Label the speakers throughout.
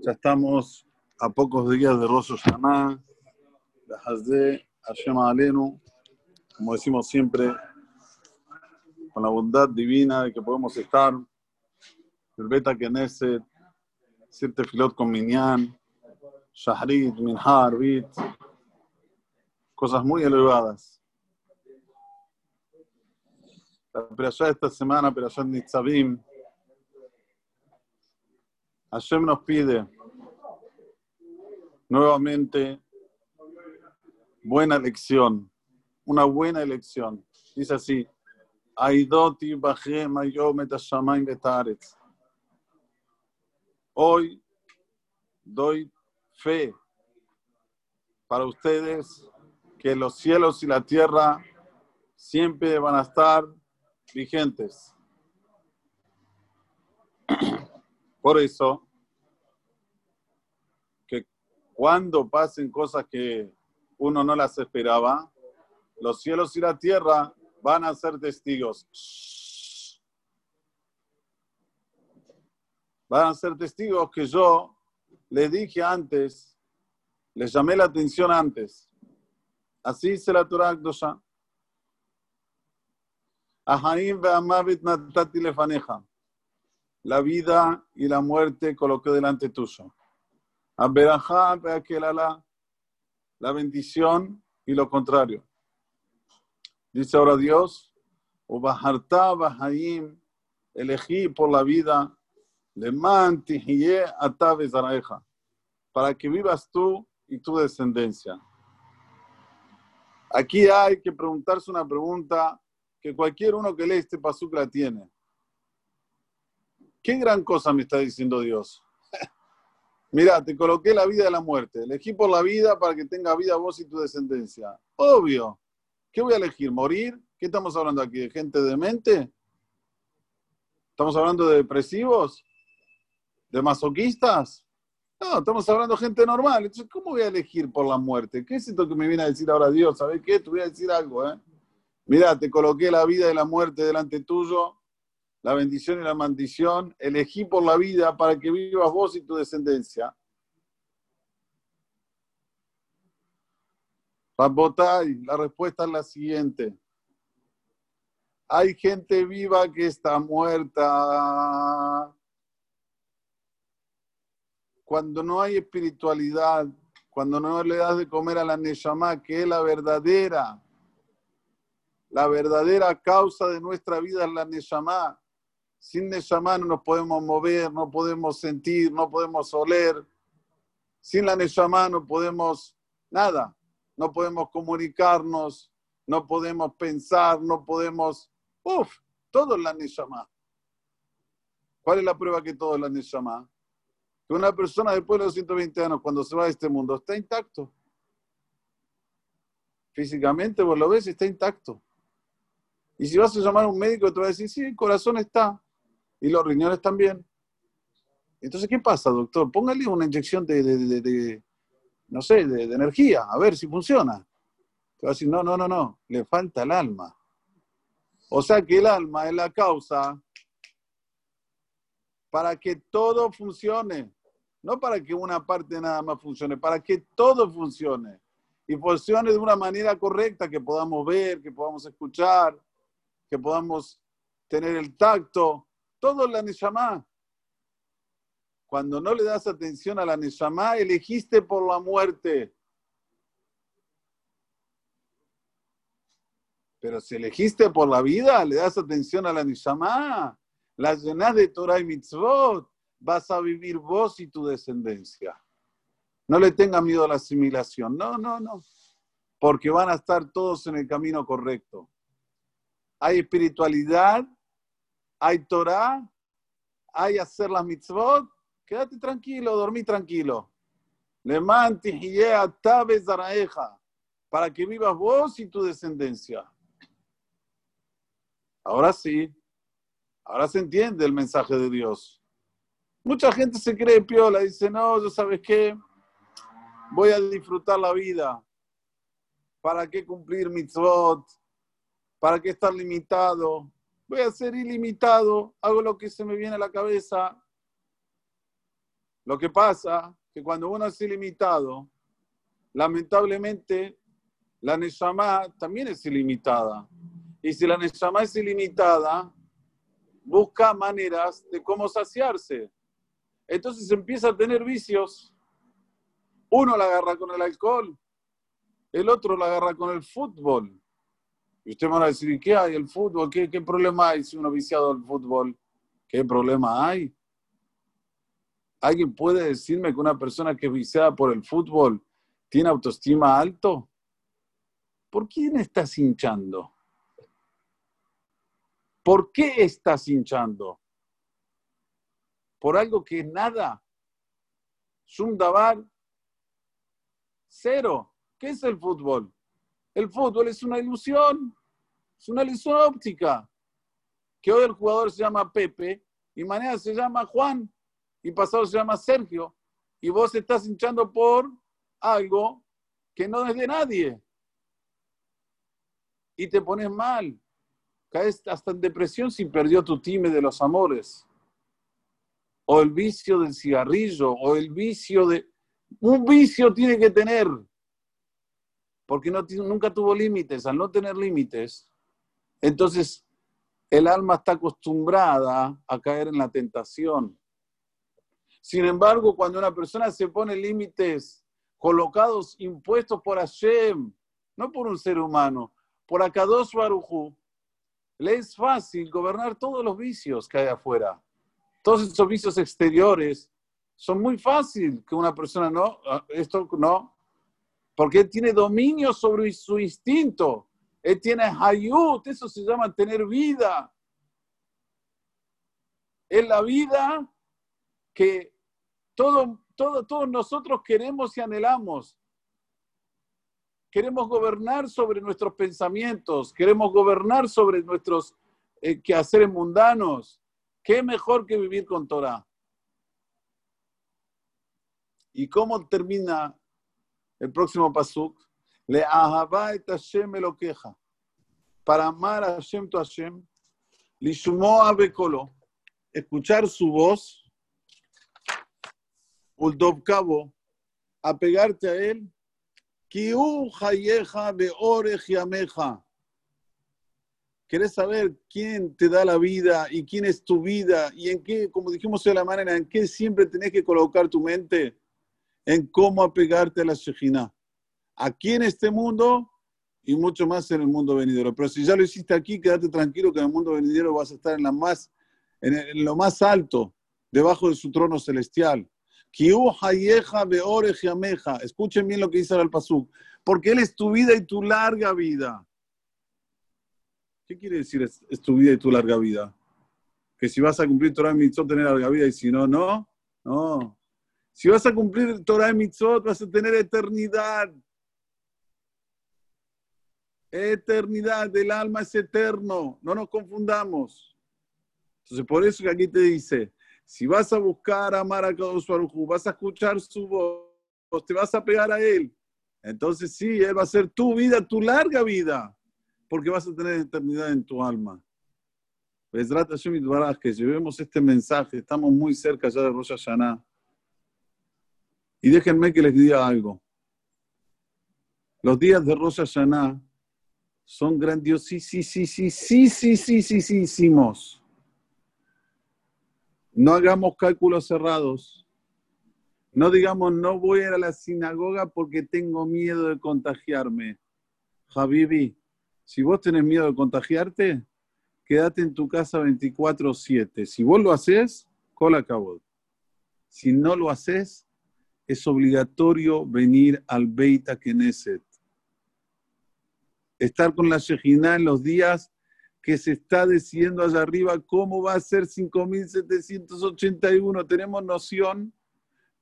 Speaker 1: Ya estamos a pocos días de Rosh Hashanah, de Hazde Hashem Alenu, como decimos siempre, con la bondad divina de que podemos estar, el Beta Knesset, Sirte Filot con Minyan, Shahrit, Minhar, Bit, cosas muy elevadas. La operación de esta semana, operación Nitzavim, Hashem nos pide nuevamente buena elección, una buena elección. Dice así, Aidoti Betaretz. Hoy doy fe para ustedes que los cielos y la tierra siempre van a estar vigentes. Por eso, que cuando pasen cosas que uno no las esperaba, los cielos y la tierra van a ser testigos. Van a ser testigos que yo les dije antes, les llamé la atención antes. Así se la Torah Akdosha. Ahaim ve'amavit natati lefaneja la vida y la muerte coloqué delante tuyo. la bendición y lo contrario. Dice ahora Dios, elegí por la vida, para que vivas tú y tu descendencia. Aquí hay que preguntarse una pregunta que cualquier uno que lee este pasuk la tiene. ¿Qué gran cosa me está diciendo Dios? Mira, te coloqué la vida y la muerte. Elegí por la vida para que tenga vida vos y tu descendencia. Obvio. ¿Qué voy a elegir? ¿Morir? ¿Qué estamos hablando aquí? ¿De gente demente? ¿Estamos hablando de depresivos? ¿De masoquistas? No, estamos hablando de gente normal. Entonces, ¿cómo voy a elegir por la muerte? ¿Qué es esto que me viene a decir ahora Dios? ¿Sabes qué? Te voy a decir algo, ¿eh? Mira, te coloqué la vida y la muerte delante tuyo la bendición y la maldición, elegí por la vida para que vivas vos y tu descendencia. Rabotay, la respuesta es la siguiente. Hay gente viva que está muerta. Cuando no hay espiritualidad, cuando no le das de comer a la Neshama, que es la verdadera, la verdadera causa de nuestra vida es la Neshama. Sin Neshama no nos podemos mover, no podemos sentir, no podemos oler. Sin la Neshama no podemos nada. No podemos comunicarnos, no podemos pensar, no podemos... Uf, todo es la Neshama. ¿Cuál es la prueba que todo es la Neshama? Que una persona después de los 120 años, cuando se va a este mundo, está intacto. Físicamente, vos lo ves, está intacto. Y si vas a llamar a un médico, te va a decir, sí, el corazón está y los riñones también. Entonces, ¿qué pasa, doctor? Póngale una inyección de, no sé, de, energía, a ver si funciona. Te no, no, no, no, le falta el alma. O sea que el alma es la causa para que todo funcione. No para que una parte nada más funcione, para que todo funcione. Y funcione de una manera correcta, que podamos ver, que podamos escuchar, que podamos tener el tacto, todo la Neshama. Cuando no le das atención a la Neshama, elegiste por la muerte. Pero si elegiste por la vida, le das atención a la Neshama, la llenas de Torah y mitzvot, vas a vivir vos y tu descendencia. No le tenga miedo a la asimilación. No, no, no. Porque van a estar todos en el camino correcto. Hay espiritualidad hay Torah, hay hacer las mitzvot, quédate tranquilo, dormí tranquilo. Le para que vivas vos y tu descendencia. Ahora sí, ahora se entiende el mensaje de Dios. Mucha gente se cree piola, dice, no, yo sabes qué, voy a disfrutar la vida. ¿Para qué cumplir mitzvot? ¿Para qué estar limitado? Voy a ser ilimitado, hago lo que se me viene a la cabeza. Lo que pasa que cuando uno es ilimitado, lamentablemente la Neshama también es ilimitada. Y si la Neshama es ilimitada, busca maneras de cómo saciarse. Entonces empieza a tener vicios. Uno la agarra con el alcohol, el otro la agarra con el fútbol. Y usted me va a decir, ¿qué hay? ¿El fútbol? ¿Qué, qué problema hay si uno viciado al fútbol? ¿Qué problema hay? ¿Alguien puede decirme que una persona que es viciada por el fútbol tiene autoestima alto? ¿Por quién estás hinchando? ¿Por qué estás hinchando? ¿Por algo que es nada? Dabar, cero. ¿Qué es el fútbol? El fútbol es una ilusión, es una ilusión óptica. Que hoy el jugador se llama Pepe y mañana se llama Juan y pasado se llama Sergio y vos estás hinchando por algo que no es de nadie y te pones mal. Caes hasta en depresión si perdió tu time de los amores. O el vicio del cigarrillo, o el vicio de... Un vicio tiene que tener, porque nunca tuvo límites. Al no tener límites, entonces el alma está acostumbrada a caer en la tentación. Sin embargo, cuando una persona se pone límites colocados, impuestos por Hashem, no por un ser humano, por Akadosh Barujú, le es fácil gobernar todos los vicios que hay afuera. Todos esos vicios exteriores son muy fácil que una persona no, ah, esto no, porque tiene dominio sobre su instinto. Él tiene hayut, eso se llama tener vida. Es la vida que todo, todo, todos nosotros queremos y anhelamos queremos gobernar sobre nuestros pensamientos, queremos gobernar sobre nuestros eh, quehaceres mundanos. ¿Qué mejor que vivir con Torah? ¿Y cómo termina el próximo pasuk? Le ahava et Hashem lo queja. Para amar a Hashem tu Hashem, lishumoa bekolo, escuchar su voz, uldov cabo, apegarte a él ¿Querés saber quién te da la vida y quién es tu vida y en qué, como dijimos de la manera, en qué siempre tenés que colocar tu mente? En cómo apegarte a la Shejina. Aquí en este mundo y mucho más en el mundo venidero. Pero si ya lo hiciste aquí, quédate tranquilo que en el mundo venidero vas a estar en, la más, en lo más alto, debajo de su trono celestial. Escuchen bien lo que dice el Pasuk. Porque Él es tu vida y tu larga vida. ¿Qué quiere decir es, tu vida y tu larga vida? Que si vas a cumplir Torah y Mitzvot, tener larga vida y si no, no. No. Si vas a cumplir Torah y Mitzvot, vas a tener eternidad. Eternidad, el alma es eterno. No nos confundamos. Entonces, por eso que aquí te dice, si vas a buscar amar a Kadosh vas a escuchar su voz, te vas a pegar a Él. Entonces sí, Él va a ser tu vida, tu larga vida, porque vas a tener eternidad en tu alma. que llevemos este mensaje, estamos muy cerca ya de Rosh Hashanah. Y déjenme que les diga algo. Los días de Rosh Hashanah son grandiosísimos. No hagamos cálculos cerrados. No digamos, no voy a ir a la sinagoga porque tengo miedo de contagiarme. Habibi, si vos tenés miedo de contagiarte, quédate en tu casa 24/7. Si vos lo haces, cola acabó. Si no lo haces, es obligatorio venir al Beit Knesset. Estar con la Shejina en los días que se está diciendo allá arriba cómo va a ser 5.781. Tenemos noción,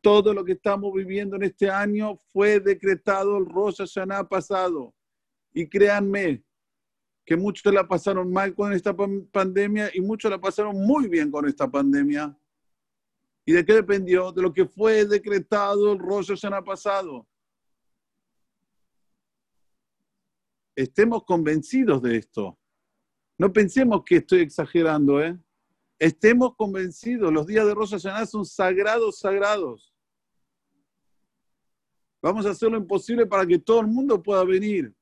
Speaker 1: todo lo que estamos viviendo en este año fue decretado el Rosh Hashanah pasado. Y créanme que muchos la pasaron mal con esta pandemia y muchos la pasaron muy bien con esta pandemia. ¿Y de qué dependió? De lo que fue decretado el Rosh Hashanah pasado. Estemos convencidos de esto. No pensemos que estoy exagerando, ¿eh? estemos convencidos, los días de Rosh Hashanah son sagrados, sagrados. Vamos a hacer lo imposible para que todo el mundo pueda venir.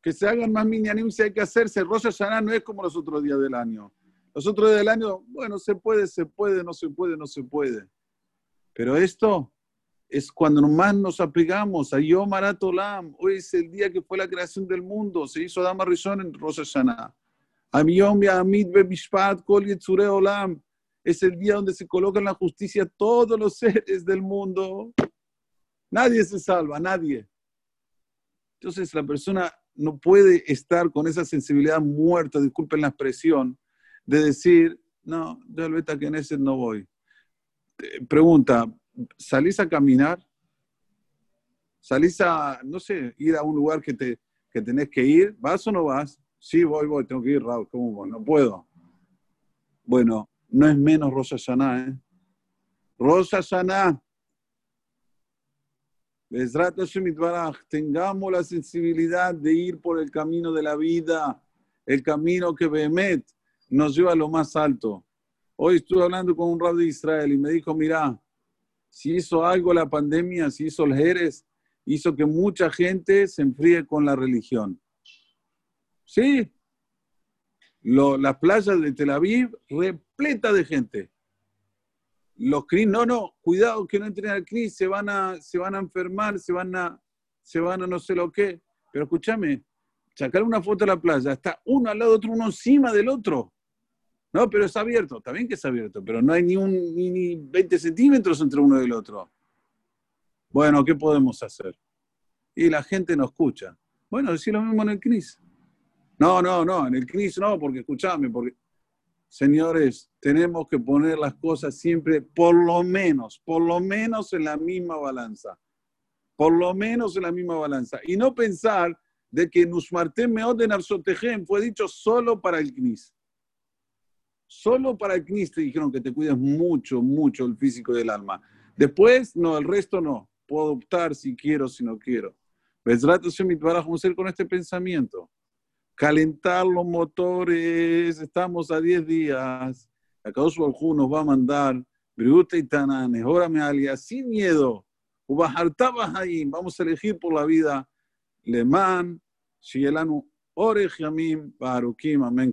Speaker 1: Que se hagan más minyanim si hay que hacerse. Rosh Hashanah no es como los otros días del año. Los otros días del año, bueno, se puede, se puede, no se puede, no se puede. Pero esto es cuando más nos apegamos a Yom Olam. Hoy es el día que fue la creación del mundo. Se hizo Adama Rishon en Rosh Hashanah. Yom Yamid Bemishpat Kol Yetzure Olam. Es el día donde se coloca en la justicia todos los seres del mundo. Nadie se salva, nadie. Entonces la persona no puede estar con esa sensibilidad muerta, disculpen la expresión, de decir, no, de Beta ese no voy. Pregunta, ¿salís a caminar? ¿Salís a, no sé, ir a un lugar que, te, que tenés que ir? ¿Vas o no vas? Sí, voy, voy, tengo que ir, Raúl, ¿cómo? No puedo. Bueno, no es menos Rosa Hashanah, ¿eh? Rosa Hashanah tengamos la sensibilidad de ir por el camino de la vida, el camino que Behemet nos lleva a lo más alto. Hoy estuve hablando con un rabbi de Israel y me dijo, mira, si hizo algo la pandemia, si hizo el Jerez, hizo que mucha gente se enfríe con la religión. Sí, las playas de Tel Aviv repleta de gente los CRIS, no, no, cuidado que no entren al CRIS, se van a, se van a enfermar, se van a, se van a no sé lo qué. Pero escúchame, sacar una foto de la playa, está uno al lado de otro, uno encima del otro. No, pero es abierto, está bien que es abierto, pero no hay ni, un, ni, 20 centímetros entre uno y el otro. Bueno, ¿qué podemos hacer? Y la gente no escucha. Bueno, decir lo mismo en el CNIS. No, no, no, en el CNIS no, porque escúchame, porque señores, tenemos que poner las cosas siempre por lo menos, por lo menos en la misma balanza. Por lo menos en la misma balanza. Y no pensar de que Nusmartem Meod Arsotejem fue dicho solo para el CNIS. Solo para el CNIS dijeron que te cuides mucho, mucho el físico del alma. Después, no, el resto no. Puedo optar si quiero, si no quiero. Vamos a hacer con este pensamiento calentar los motores, estamos a 10 días, acá nos va a mandar, Briuta y Tananes, órame alia, sin miedo, vamos a elegir por la vida, Leman, Shielanu, Ore Yamim, Barukim, Amén,